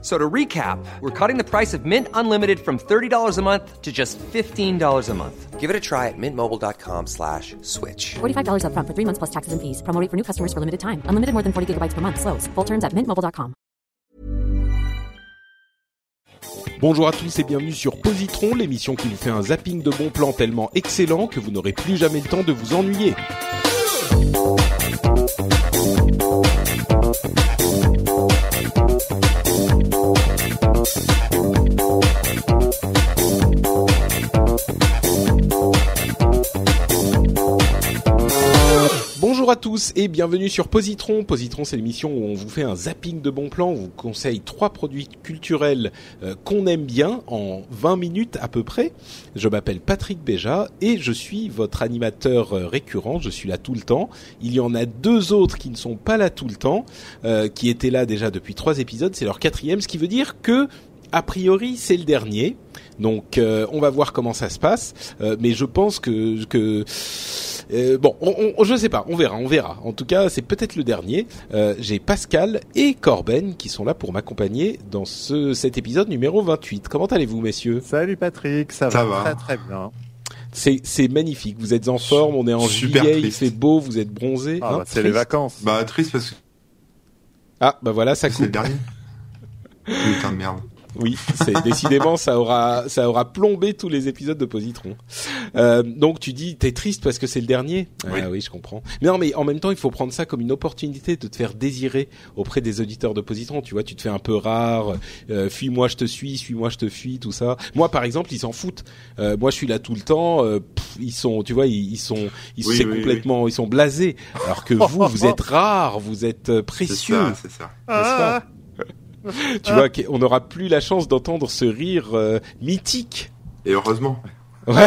So to recap, we're cutting the price of Mint Unlimited from $30 a month to just $15 a month. Give it a try at mintmobile.com slash switch. $45 upfront for three months plus taxes and fees. Promo rate for new customers for limited time. Unlimited more than 40 gigabytes per month. Slows. Full terms at mintmobile.com. Bonjour à tous et bienvenue sur Positron, l'émission qui vous fait un zapping de bons plans tellement excellent que vous n'aurez plus jamais le temps de vous ennuyer. Et bienvenue sur Positron. Positron, c'est l'émission où on vous fait un zapping de bons plans, on vous conseille trois produits culturels euh, qu'on aime bien en 20 minutes à peu près. Je m'appelle Patrick Béja et je suis votre animateur euh, récurrent, je suis là tout le temps. Il y en a deux autres qui ne sont pas là tout le temps, euh, qui étaient là déjà depuis trois épisodes, c'est leur quatrième, ce qui veut dire que a priori, c'est le dernier. Donc, euh, on va voir comment ça se passe. Euh, mais je pense que, que euh, bon, on, on, je sais pas, on verra, on verra. En tout cas, c'est peut-être le dernier. Euh, J'ai Pascal et Corben qui sont là pour m'accompagner dans ce, cet épisode numéro 28. Comment allez-vous, messieurs? Salut Patrick, ça, Ça va, va. très très bien. C'est magnifique. Vous êtes en forme, on est en Super juillet, il triste. fait beau, vous êtes bronzé. Ah, Hein, bah, c'est les vacances. Bah triste parce que Ah, bah voilà, ça c'est le coupe. dernier. Putain de merde. Oui, c'est décidément ça aura ça aura plombé tous les épisodes de Positron. Euh, donc tu dis t'es triste parce que c'est le dernier. Oui. Ah oui, je comprends. Mais non, mais en même temps, il faut prendre ça comme une opportunité de te faire désirer auprès des auditeurs de Positron. Tu vois, tu te fais un peu rare. Euh, fuis-moi, je te suis. Suis-moi, je te fuis. Tout ça. Moi, par exemple, ils s'en foutent. Euh, moi, je suis là tout le temps. euh, pff, ils sont, tu vois, ils, ils sont, ils Oui, c'est oui, complètement, ils sont blasés. Alors que vous, vous êtes rares, vous êtes euh, C'est précieux ça, c'est ça. Tu vois, qu'on n'aura plus la chance d'entendre ce rire euh, mythique. Et heureusement. Ouais,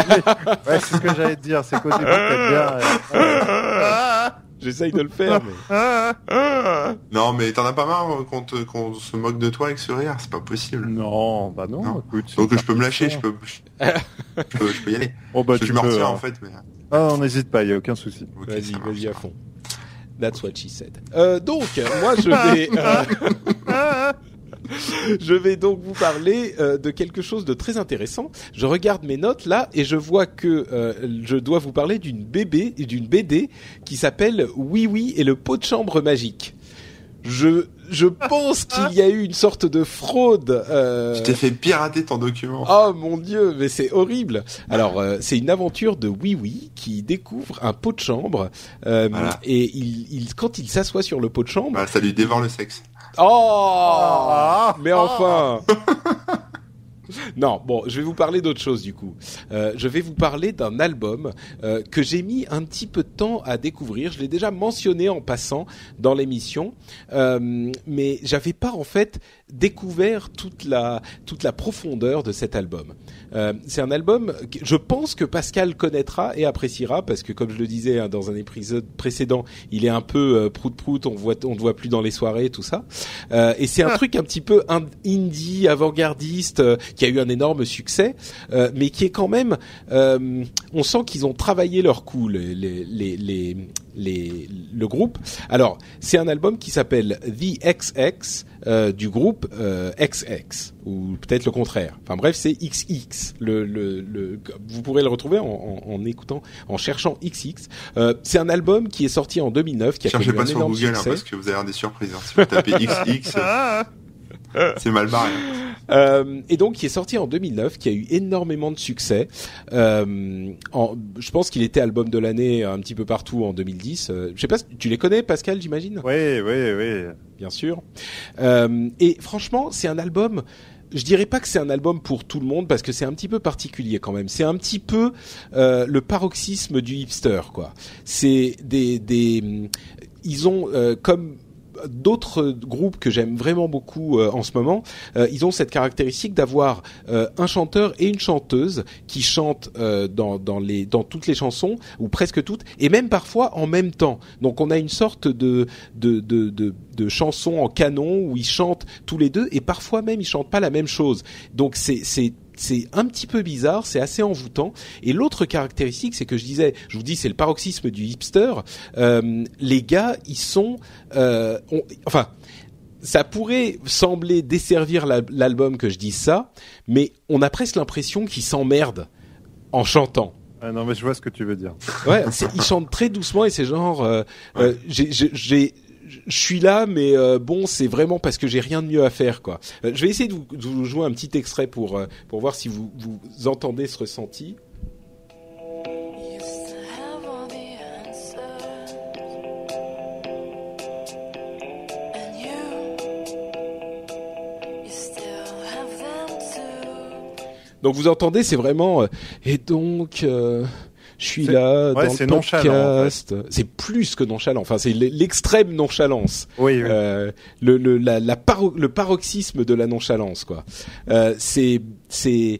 c'est ce que j'allais te dire, c'est qu'au début t'aimes bien. euh, J'essaye de le faire, mais... Non mais t'en as pas marre euh, qu'on se moque de toi avec ce rire, c'est pas possible. Non, bah non, Non. écoute. Donc je peux me lâcher, je peux, je, je peux, je peux y aller. Oh bah je tu me peux. retire hein. en fait, mais. Ah, on n'hésite pas, y a aucun souci. Vas-y, vas-y à fond. That's what she said. Euh, donc, moi, je vais... euh, Je vais donc vous parler euh, de quelque chose de très intéressant. Je regarde mes notes là et je vois que euh, je dois vous parler d'une bébé d'une BD qui s'appelle Oui Oui et le pot de chambre magique. Je je pense qu'il y a eu une sorte de fraude. euh, Tu t'es fait pirater ton document. Oh mon dieu, mais c'est horrible. Alors euh, c'est une aventure de Oui Oui qui découvre un pot de chambre euh, Voilà. et il, il quand il s'assoit sur le pot de chambre. Bah, ça lui dévore le sexe. Oh Ah. Mais enfin Non, bon, je vais vous parler d'autre chose du coup. Euh, je vais vous parler d'un album euh, que j'ai mis un petit peu de temps à découvrir. Je l'ai déjà mentionné en passant dans l'émission, euh, mais j'avais pas en fait découvert toute la toute la profondeur de cet album. Euh, c'est un album que je pense que Pascal connaîtra et appréciera parce que comme je le disais hein, dans un épisode précédent, il est un peu euh, prout prout, on voit on ne voit plus dans les soirées tout ça. Euh, et c'est un truc un petit peu ind- indie, avant-gardiste, euh, qui a eu un énorme succès, euh, mais qui est quand même, euh, on sent qu'ils ont travaillé leur coup, les, les, les, les, les- le groupe. Alors, c'est un album qui s'appelle The XX euh, du groupe euh, XX, ou peut-être le contraire. Enfin bref, c'est XX. Le, le, le, vous pourrez le retrouver en, en, en écoutant, en cherchant XX. Euh, c'est un album qui est sorti en 2009, qui a Cherchez pas un sur énorme Google hein, parce que vous avez avoir des surprises. Hein. Si vous tapez XX, c'est mal barré. Euh, et donc qui est sorti en 2009, qui a eu énormément de succès. Euh, en, je pense qu'il était album de l'année un petit peu partout en 2010. Euh, je sais pas, tu les connais, Pascal, j'imagine? Oui, oui, oui. Bien sûr. Et franchement, c'est un album. Je dirais pas que c'est un album pour tout le monde parce que c'est un petit peu particulier quand même. C'est un petit peu euh, le paroxysme du hipster, quoi. C'est des des ils ont euh, comme d'autres groupes que j'aime vraiment beaucoup euh, en ce moment, euh, ils ont cette caractéristique d'avoir euh, un chanteur et une chanteuse qui chantent dans, dans, les, dans toutes les chansons ou presque toutes, et même parfois en même temps. Donc on a une sorte de de, de, de, de chanson en canon où ils chantent tous les deux, et parfois même ils chantent pas la même chose. Donc c'est c'est un petit peu bizarre, c'est assez envoûtant. Et l'autre caractéristique, c'est que je disais, je vous dis, c'est le paroxysme du hipster. Euh, les gars, ils sont, euh, on- enfin, ça pourrait sembler desservir la- l'album que je dise ça, mais on a presque l'impression qu'ils s'emmerdent en chantant. Ah non, mais je vois ce que tu veux dire. Ouais, ils chantent très doucement et c'est genre, euh, j'ai- je suis là, mais euh, bon, c'est vraiment parce que j'ai rien de mieux à faire, quoi. Euh, je vais essayer de vous, de vous jouer un petit extrait pour euh, pour voir si vous vous entendez ce ressenti. Donc vous entendez, c'est vraiment euh, et donc. euh, je suis là ouais, dans le podcast. C'est plus que nonchalant. Enfin, c'est l'extrême nonchalance. Oui, oui. Euh, le le la, la paro- le paroxysme de la nonchalance quoi. Euh, c'est c'est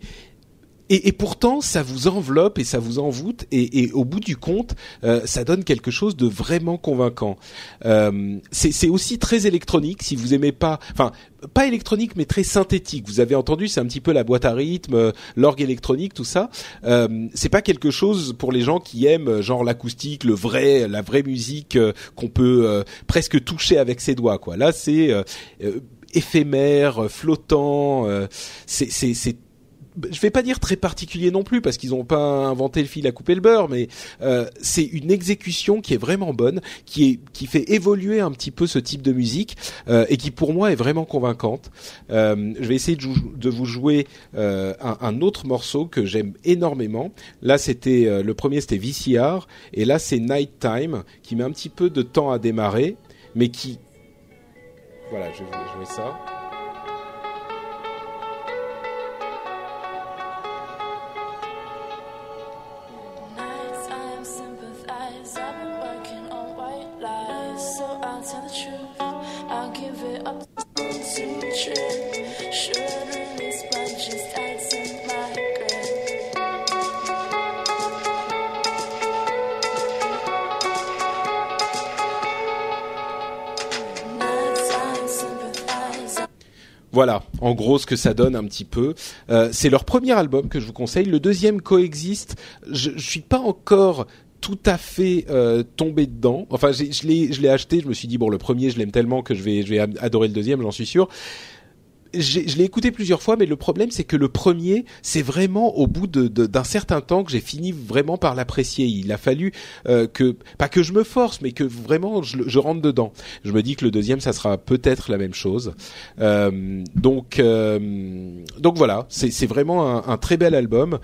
et, et pourtant, ça vous enveloppe et ça vous envoûte et, et au bout du compte, euh, ça donne quelque chose de vraiment convaincant. Euh, c'est aussi très électronique. Si vous aimez pas, enfin pas électronique mais très synthétique. Vous avez entendu, c'est un petit peu la boîte à rythme, euh, l'orgue électronique, tout ça. Euh, c'est pas quelque chose pour les gens qui aiment euh, genre l'acoustique, le vrai, la vraie musique euh, qu'on peut euh, presque toucher avec ses doigts. Quoi. Là, c'est éphémère, flottant. c'est je vais pas dire très particulier non plus parce qu'ils n'ont pas inventé le fil à couper le beurre, mais euh, c'est une exécution qui est vraiment bonne, qui fait évoluer un petit peu ce type de musique euh, et qui pour moi est vraiment convaincante. Euh, je vais essayer de, vous jouer un, autre morceau que j'aime énormément. Là, c'était le premier, c'était VCR, et là c'est Night Time qui met un petit peu de temps à démarrer, mais qui voilà, je vais jouer ça. Voilà, en gros ce que ça donne un petit peu. Euh, c'est leur premier album que je vous conseille. Le deuxième coexiste. Je, je suis pas encore tout à fait euh, tombé dedans. Enfin, je l'ai, acheté. Je me suis dit bon, le premier, je l'aime tellement que je vais, je vais ad- adorer le deuxième, j'en suis sûr. Je l'ai écouté plusieurs fois, mais le problème c'est que le premier, c'est vraiment au bout de- de- d'un certain temps que j'ai fini vraiment par l'apprécier. Il a fallu euh, que, pas que je me force, mais que vraiment je, je rentre dedans. Je me dis que le deuxième, ça sera peut-être la même chose. Euh, donc, euh, donc voilà, c'est vraiment un, un très bel album.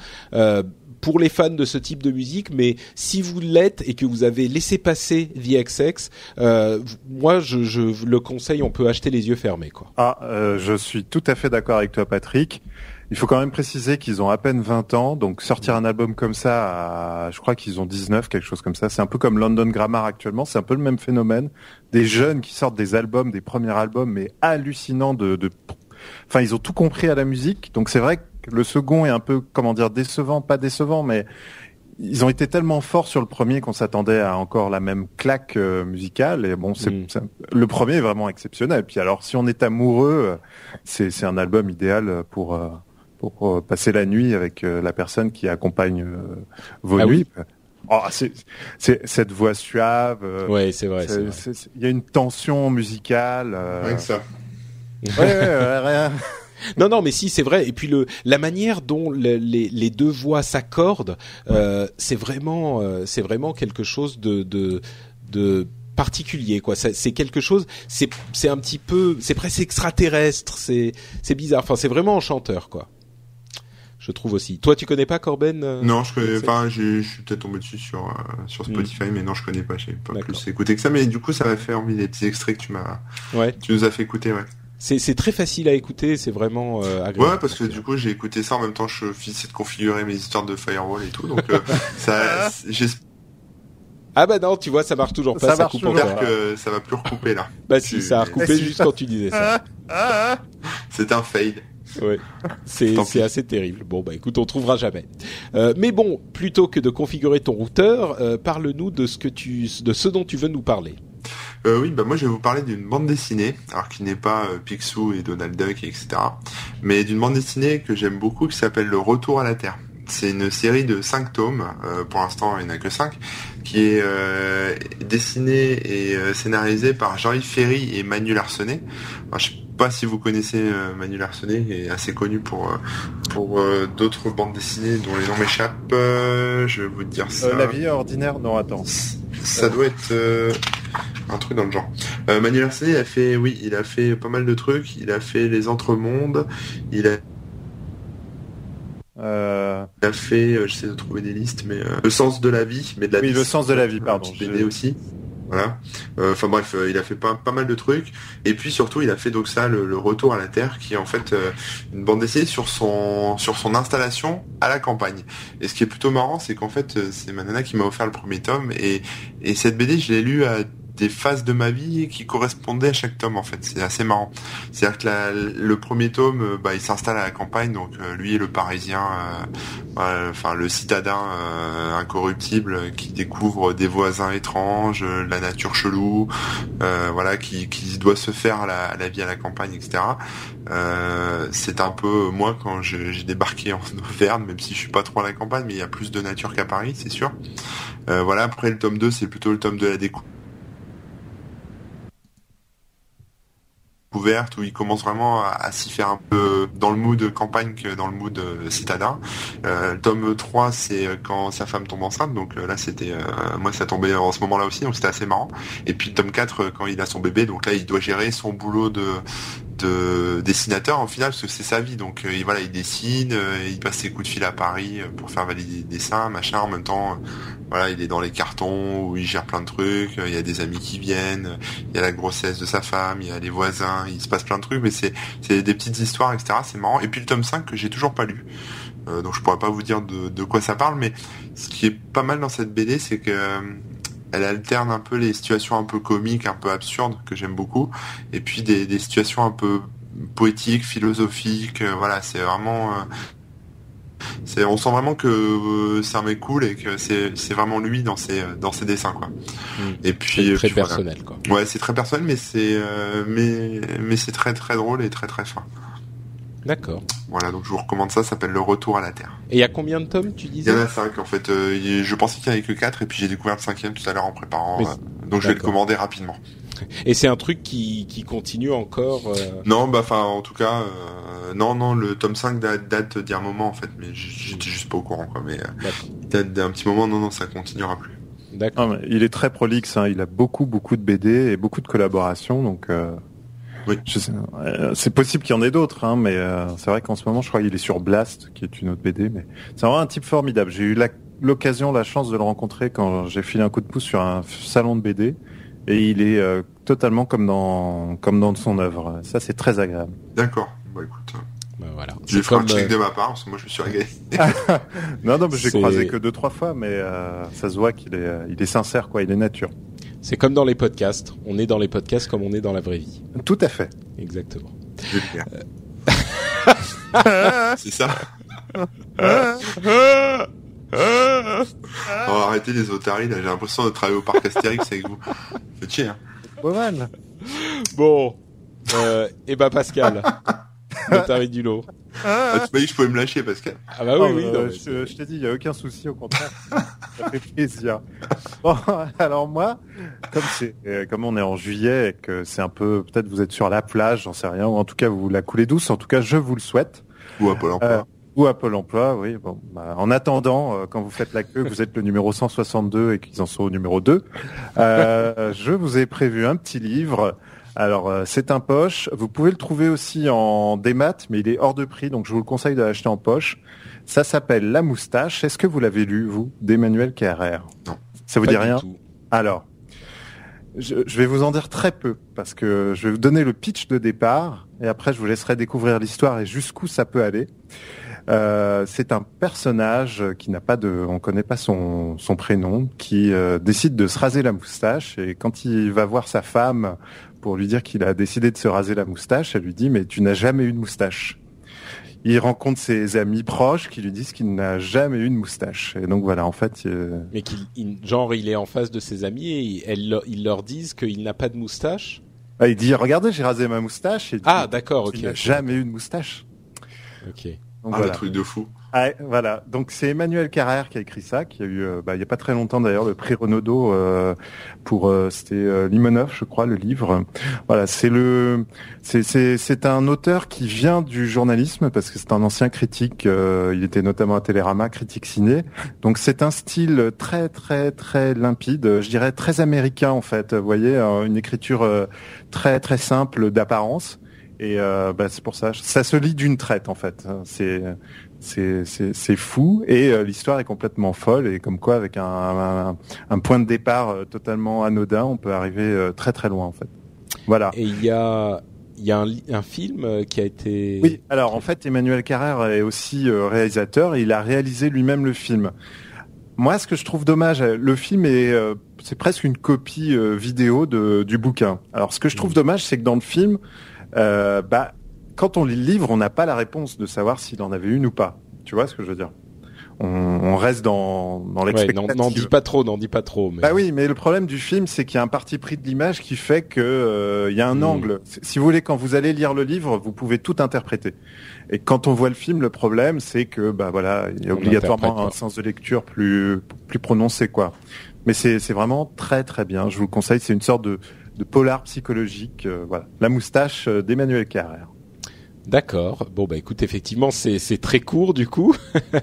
Pour les fans de ce type de musique, mais si vous l'êtes et que vous avez laissé passer The XX, euh, moi je, je le conseille, on peut acheter les yeux fermés quoi. Ah, euh, je suis tout à fait d'accord avec toi, Patrick. Il faut quand même préciser qu'ils ont à peine 20 ans, donc sortir un album comme ça, à, je crois qu'ils ont 19, quelque chose comme ça. C'est un peu comme London Grammar actuellement, c'est un peu le même phénomène. Des jeunes qui sortent des albums, des premiers albums, mais hallucinants de, de... Enfin, ils ont tout compris à la musique, donc c'est vrai que le second est un peu, comment dire, décevant, pas décevant, mais ils ont été tellement forts sur le premier qu'on s'attendait à encore la même claque euh, musicale. Et bon, c'est Mm. c'est- le premier est vraiment exceptionnel. Puis alors, si on est amoureux, c'est c'est un album idéal pour euh, pour euh, passer la nuit avec euh, la personne qui accompagne euh, vos Ah oui. Oh, c'est c'est cette voix suave. euh, Ouais, c'est vrai. Il y a une tension musicale. euh, Rien que ça. ouais, ouais, ouais, rien. Non, non, mais si, c'est vrai. Et puis le, la manière dont le- les, les deux voix s'accordent, euh, c'est vraiment, euh, c'est vraiment quelque chose de, de, de particulier, quoi. C'est quelque chose, c'est, c'est un petit peu, c'est presque extraterrestre. C'est, c'est bizarre. Enfin, c'est vraiment enchanteur, quoi. Je trouve aussi. Toi, tu connais pas Corben euh, Non, je connais pas. Je suis peut-être tombé dessus sur sur Spotify, mais non, je connais pas. J'ai pas D'accord. plus écouté que ça. Mais du coup, ça m'a fait envie des petits extraits que tu m'as, Ouais. tu nous as fait écouter, ouais. C'est, c'est très facile à écouter. C'est vraiment euh, agréable. Ouais, parce que du coup, j'ai écouté ça en même temps. Je finissais de configurer mes histoires de firewall et tout, donc euh, ça, j'ai. Ah bah non, tu vois, ça marche toujours pas, Ça ça, marche coupe toujours. encore. J'espère que ça va plus recouper là. Bah si, ça a recoupé juste quand tu disais ça. C'est un fail. Ouais. C'est Tant c'est pis. assez terrible. Bon bah écoute, on trouvera jamais. Euh, mais bon, plutôt que de configurer ton routeur, euh, parle-nous de ce que tu, de ce dont tu veux nous parler. Euh, oui, bah moi je vais vous parler d'une bande dessinée, alors qui n'est pas euh, Picsou et Donald Duck, etc. Mais d'une bande dessinée que j'aime beaucoup qui s'appelle Le Retour à la Terre. C'est une série de 5 tomes, euh, pour l'instant il n'y en a que 5, qui est euh, dessinée et euh, scénarisée par Jean-Yves Ferry et Manu Larsenet. Alors, je sais pas si vous connaissez Manu Larsenet, il est assez connu pour, pour d'autres bandes dessinées dont les noms m'échappent. Euh, je vais vous dire ça. Euh, la vie ordinaire, non, attends. Ça doit être euh, un truc dans le genre. Euh, Manuel a fait, oui, il a fait pas mal de trucs. Il a fait les Entremondes. Il a, Euh, il a fait, euh, j'essaie de trouver des listes, mais le sens de la vie, mais de la Oui, vie, Le sens de la vie, pardon. Je- BD aussi. Voilà. Euh, Enfin bref, euh, il a fait pas, pas mal de trucs. Et puis surtout, il a fait donc ça, le, le Retour à la Terre, qui est en fait euh, une bande dessinée sur son sur son installation à la campagne. Et ce qui est plutôt marrant, c'est qu'en fait, c'est ma nana qui m'a offert le premier tome. Et, et cette BD, je l'ai lu à des phases de ma vie qui correspondaient à chaque tome en fait. C'est assez marrant. C'est-à-dire que le premier tome, euh, bah, il s'installe à la campagne, donc euh, lui est le Parisien, euh, voilà, enfin le citadin euh, incorruptible euh, qui découvre des voisins étranges, la nature chelou, euh, voilà, qui, qui doit se faire la, la vie à la campagne, etc. C'est un peu moi quand j'ai débarqué en Auvergne, même si je suis pas trop à la campagne, mais il y a plus de nature qu'à Paris, c'est sûr. Voilà, après le tome 2, c'est plutôt le tome de la découverte ouverte où il commence vraiment à, s'y faire un peu dans le mood campagne que dans le mood euh, citadin. Euh, tome 3 c'est euh, quand sa femme tombe enceinte donc euh, là c'était moi ça tombait en ce moment-là aussi donc c'était assez marrant. Et puis tome 4 euh, quand il a son bébé donc là il doit gérer son boulot de de dessinateur en final parce que c'est sa vie. Donc euh, il- voilà il dessine euh, il passe ses coups de fil à Paris euh, pour faire valider des dessins machin. En même temps euh, voilà il est dans les cartons où il gère plein de trucs. Il y a des amis qui viennent il y a la grossesse de sa femme, il y a les voisins, il se passe plein de trucs, mais c'est c'est des petites histoires, etc. C'est marrant. Et puis le tome 5 que j'ai toujours pas lu, donc je pourrais pas vous dire de, quoi ça parle, mais ce qui est pas mal dans cette BD, c'est que elle alterne un peu les situations un peu comiques, un peu absurdes, que j'aime beaucoup, et puis des, des situations un peu poétiques, philosophiques. euh, voilà, c'est vraiment euh, c'est, on sent vraiment que euh, c'est un mec cool et que c'est, vraiment lui dans ses, dans ses dessins, quoi. Et puis, C'est et très puis voilà. personnel, quoi. Ouais, c'est très personnel, mais c'est mais mais c'est très très drôle et très très fin. D'accord. Voilà, donc je vous recommande ça. Ça s'appelle Le Retour à la Terre. Et il y a combien de tomes, tu Il disais y en a cinq en fait. Euh, il- je pensais qu'il y en avait que quatre et puis j'ai découvert le cinquième tout à l'heure en préparant. Euh, donc je vais le commander rapidement. Et c'est un truc qui, qui continue encore. euh, Non, bah enfin en tout cas, euh, non non, le tome 5 date, date d'il y a un moment en fait, mais j'étais juste pas au courant quoi. Mais euh, il date d'un petit moment. Non non, ça continuera plus. D'accord. Mais il est très prolixe, hein. il a beaucoup beaucoup de BD et beaucoup de collaborations, donc euh, Oui. je sais- euh, c'est possible qu'il y en ait d'autres, hein, mais euh, c'est vrai qu'en ce moment je crois qu'il est sur Blast, qui est une autre BD, mais c'est vraiment un type formidable. J'ai eu l'occasion, la chance de le rencontrer quand j'ai filé un coup de pouce sur un salon de BD, et il est euh, totalement comme dans comme dans son œuvre. Ça c'est très agréable. D'accord. Bah écoute, Ben voilà. je vais C'est faire comme, un check de ma part parce que moi je me suis régalé. Non non, mais j'ai croisé que deux trois fois, mais euh, ça se voit qu'il est il est sincère quoi, il est nature. C'est comme dans les podcasts. On est dans les podcasts comme on est dans la vraie vie. Tout à fait. Exactement. Faire. c'est ça. Oh, arrêtez les otaries là, j'ai l'impression de travailler au parc Astérix avec vous. Faites chier, hein. Pas mal. Bon. Euh, et ben Pascal. L'Otari du lot. Ah, tu m'as dit que je pouvais me lâcher, Pascal. Ah bah oui, Oh, oui. euh, non, je, t'ai dit, il n'y a aucun souci, au contraire. ça fait plaisir. Bon, alors moi, comme c'est, euh, comme on est en juillet et que c'est un peu, peut-être vous êtes sur la plage, j'en sais rien, ou en tout cas vous la coulez douce, en tout cas je vous le souhaite. Ou à Pôle emploi. Euh, ou à Pôle emploi, oui. Bon, bah, en attendant, euh, quand vous faites la queue, que vous êtes le numéro 162 et qu'ils en sont au numéro 2, euh, je vous ai prévu un petit livre. Alors, euh, c'est un poche. Vous pouvez le trouver aussi en démat, mais il est hors de prix, donc je vous le conseille de l'acheter en poche. Ça s'appelle La Moustache. Est-ce que vous l'avez lu, vous, d'Emmanuel Carrère? Non. Ça vous pas dit du rien? tout. alors, je, je vais vous en dire très peu parce que je vais vous donner le pitch de départ et après je vous laisserai découvrir l'histoire et jusqu'où ça peut aller. Euh, c'est un personnage qui n'a pas de, on connaît pas son, son prénom, qui euh, décide de se raser la moustache et quand il va voir sa femme pour lui dire qu'il a décidé de se raser la moustache, elle lui dit mais tu n'as jamais eu de moustache. Il rencontre ses amis proches qui lui disent qu'il n'a jamais eu de moustache. Et donc voilà, en fait, euh, Mais qu'il, il- genre, il est en face de ses amis et leur- ils leur disent qu'il n'a pas de moustache? ah, il dit regardez, j'ai rasé ma moustache. Et il dit, Ah, d'accord, tu ok. n'as jamais eu de moustache. Ok. Donc Ah, voilà. le truc de fou. Ah, voilà. Donc c'est Emmanuel Carrère qui a écrit ça, qui a eu, euh, bah, il y a pas très longtemps d'ailleurs, le prix Renaudot euh, pour, euh, c'était euh, Limonov, je crois, le livre. Voilà, c'est le, c'est un auteur qui vient du journalisme parce que c'est un ancien critique. euh, il était notamment à Télérama, critique ciné. Donc c'est un style très très très limpide, je dirais très américain en fait. Vous voyez, une écriture très très simple d'apparence. Et bah, c'est pour ça, ça se lit d'une traite en fait. C'est c'est fou et euh, l'histoire est complètement folle et comme quoi avec un un, un point de départ euh, totalement anodin, on peut arriver euh, très très loin en fait. Voilà. Et il y a, il y a un, un film euh, qui a été. Oui, alors en fait Emmanuel Carrère est aussi euh, réalisateur et il a réalisé lui-même le film. Moi, ce que je trouve dommage, le film est euh, c'est presque une copie euh, vidéo de, du bouquin. Alors ce que je trouve dommage, c'est que dans le film, euh, bah quand on lit le livre, on n'a pas la réponse de savoir s'il en avait une ou pas. Tu vois ce que je veux dire? On, on reste dans dans Ouais, l'expectative. n'en, n'en dis pas trop, n'en dis pas trop. Mais... Bah oui, mais le problème du film, c'est qu'il y a un parti pris de l'image qui fait que euh, il y a un Mm. angle. Si vous voulez, quand vous allez lire le livre, vous pouvez tout interpréter. Et quand on voit le film, le problème, c'est que bah voilà, il y a On obligatoirement un sens de lecture plus plus prononcé quoi. Mais c'est c'est vraiment très très bien. Je vous le conseille. C'est une sorte de de polar psychologique. euh, voilà, la moustache euh, d'Emmanuel Carrère. D'accord. Bon bah écoute, effectivement, c'est très court du coup.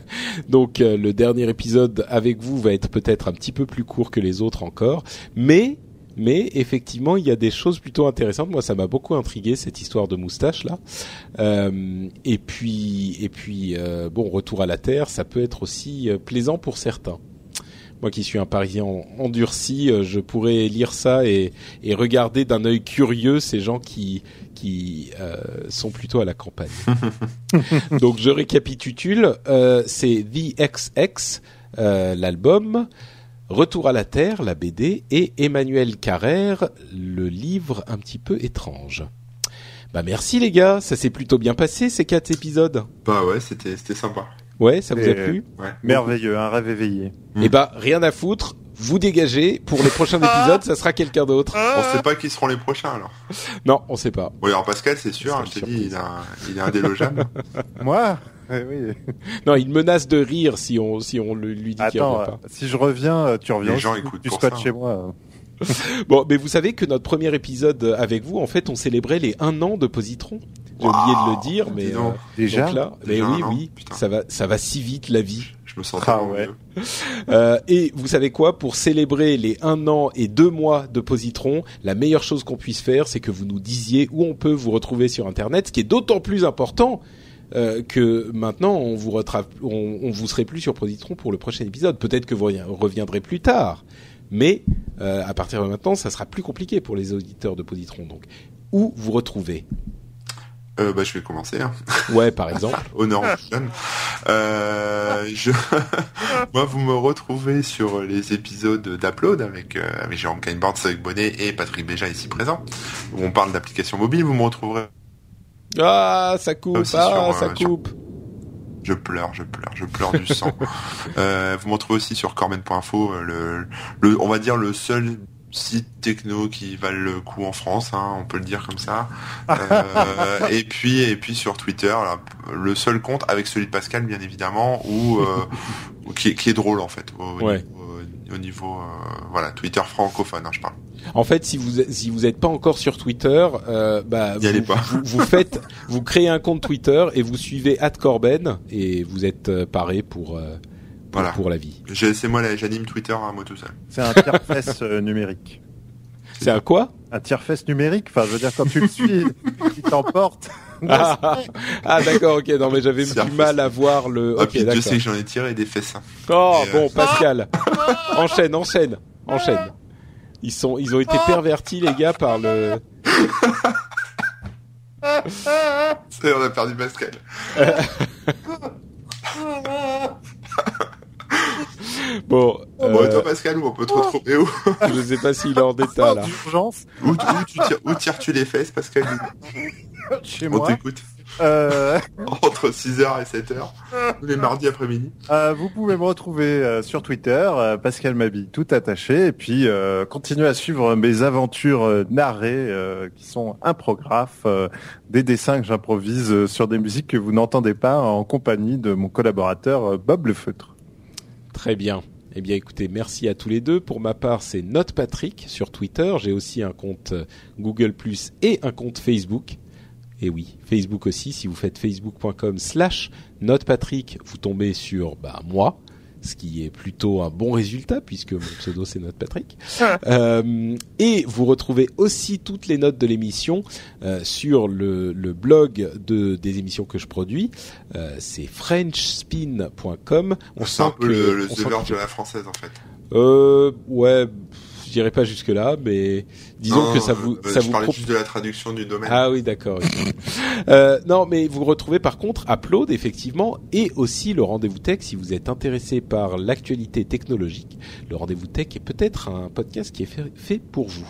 Donc euh, le dernier épisode avec vous va être peut-être un petit peu plus court que les autres encore, mais mais effectivement, il y a des choses plutôt intéressantes. Moi, ça m'a beaucoup intrigué cette histoire de moustache là. Euh, et puis et puis euh, bon, retour à la terre, ça peut être aussi plaisant pour certains. Moi qui suis un Parisien en- endurci, euh, je pourrais lire ça et, et regarder d'un œil curieux ces gens qui qui euh, sont plutôt à la campagne. Donc je récapitule, euh, c'est The XX, euh, l'album, Retour à la Terre, la BD, et Emmanuel Carrère, le livre un petit peu étrange. Bah merci les gars, ça s'est plutôt bien passé ces quatre épisodes. Bah ouais, c'était c'était sympa. Ouais, ça vous a plu Ouais. Merveilleux, un rêve éveillé. Mm. Eh bah rien à foutre, vous dégagez. Pour les prochains épisodes, ça sera quelqu'un d'autre. On sait pas qui seront les prochains alors. Non, on sait pas. Oui, alors Pascal, c'est sûr, hein, je t'ai dit, il, a, il est indélogeable. Moi Eh oui. Non, il menace de rire si on si on le- lui dit qu'il Attends, revient pas. euh, si je reviens, euh, tu reviens. Les gens écoutent Tu pour ça. chez moi. Bon, mais vous savez que notre premier épisode avec vous, en fait, on célébrait les un an de Positron. J'ai oublié de le dire, mais donc. euh, Déjà donc là, mais Déjà oui, oui, Putain. ça va, ça va si vite la vie. Je me sens Ah ouais. Euh, et vous savez quoi? Pour célébrer les un an et deux mois de Positron, la meilleure chose qu'on puisse faire, c'est que vous nous disiez où on peut vous retrouver sur Internet, ce qui est d'autant plus important. euh, que maintenant on vous on, on vous serait plus sur Positron pour le prochain épisode. Peut-être que vous revi- reviendrez plus tard, mais euh, à partir de maintenant, ça sera plus compliqué pour les auditeurs de Positron. Donc, où vous retrouvez Euh, bah, je vais commencer. Hein. Ouais, par exemple. Jeunes. Euh, je... Moi, vous me retrouvez sur les épisodes d'Upload avec, euh, avec Jérôme Kainborn, avec Bonnet et Patrick Béja ici présent, où on parle d'applications mobiles. Vous me retrouverez. Ah, ça coupe, Aussi ah, sur, ça euh, sur- coupe. Je pleure, je pleure, je pleure du sang. Euh, vous me retrouvez aussi sur corben.info, euh, le, le, on va dire le seul site techno qui valent le coup en France, hein, on peut le dire comme ça. Euh, et puis et puis sur Twitter, là, le seul compte avec celui de Pascal bien évidemment, ou euh, qui, est- qui est drôle en fait, au, Ouais. niveau, au niveau, euh, voilà Twitter francophone, hein, je parle. En fait, si vous si vous n'êtes pas encore sur Twitter, euh, bah vous, pas. vous, vous faites, vous créez un compte Twitter et vous suivez @corben et vous êtes euh, paré euh, pour, Voilà. pour la vie. C'est moi j'anime Twitter à moi tout seul. C'est un tiers-fesse euh, numérique. C'est un quoi? Un tiers-fesse numérique Enfin, je veux dire, quand tu le suis, il t'emporte. Ah, ah, d'accord, ok. Non mais j'avais du mal à voir le. Ah, Ok, Dieu d'accord. sait que j'en ai tiré des fesses. hein. Oh Et, euh, bon, Pascal, enchaîne, enchaîne, enchaîne. Ils sont, ils ont été pervertis les gars par le. On a perdu Pascal. Bon, Bon, euh, toi, Pascal, où on peut te retrouver où je sais pas s'il est en état là. D'urgence Où, où tu tires, où tires-tu les fesses, Pascal chez On moi. t'écoute. Euh, Entre 6h et 7h, tous les mardis après-midi. euh, vous pouvez me retrouver euh, sur Twitter, euh, Pascal Mabi, tout attaché, et puis euh, continuer à suivre mes aventures euh, narrées, euh, qui sont imprographes, euh, des dessins que j'improvise euh, sur des musiques que vous n'entendez pas en compagnie de mon collaborateur euh, Bob Le Feutre. Très bien. Eh bien, écoutez, merci à tous les deux. Pour ma part, c'est Note Patrick sur Twitter. J'ai aussi un compte euh, Google Plus et un compte Facebook. Et oui, Facebook aussi. Si vous faites facebook.com slash notepatrick, vous tombez sur bah, moi, ce qui est plutôt un bon résultat puisque mon pseudo c'est Notepatrick. Euh, et vous retrouvez aussi toutes les notes de l'émission euh, sur le, le blog de, des émissions que je produis. Euh, c'est frenchspin.com. On un sent peu que le, le on The Verge de la française, en fait. euh, ouais, dirais pas jusque là, mais disons Non, que ça vous, euh, ça je vous parlais juste de la traduction du domaine. Ah oui, d'accord. euh, non, mais vous retrouvez par contre Upload effectivement et aussi le rendez-vous tech si vous êtes intéressé par l'actualité technologique. Le rendez-vous tech est peut-être un podcast qui est fait, fait pour vous.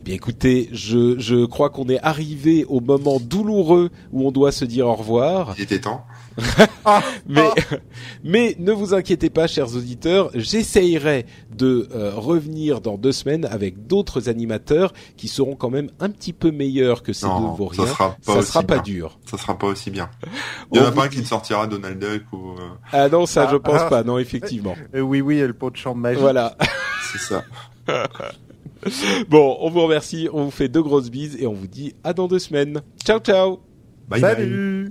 Eh bien écoutez, je, je crois qu'on est arrivé au moment douloureux où on doit se dire au revoir. Il était temps. Mais, mais ne vous inquiétez pas, chers auditeurs, j'essayerai de euh, revenir dans deux semaines avec d'autres animateurs qui seront quand même un petit peu meilleurs que ces Non, deux vauriens. ça sera pas Ça sera pas dur. Ça sera pas aussi bien. Il y en a pas un dit- qui te sortira Donald Duck ou... euh, Ah non, ça je Ah, pense ah. pas. Non, effectivement. Euh, oui, oui, le pot de chambre magique. Voilà. c'est ça. Bon, on vous remercie, on vous fait deux grosses bises et on vous dit à dans deux semaines. Ciao, ciao. Bye bye.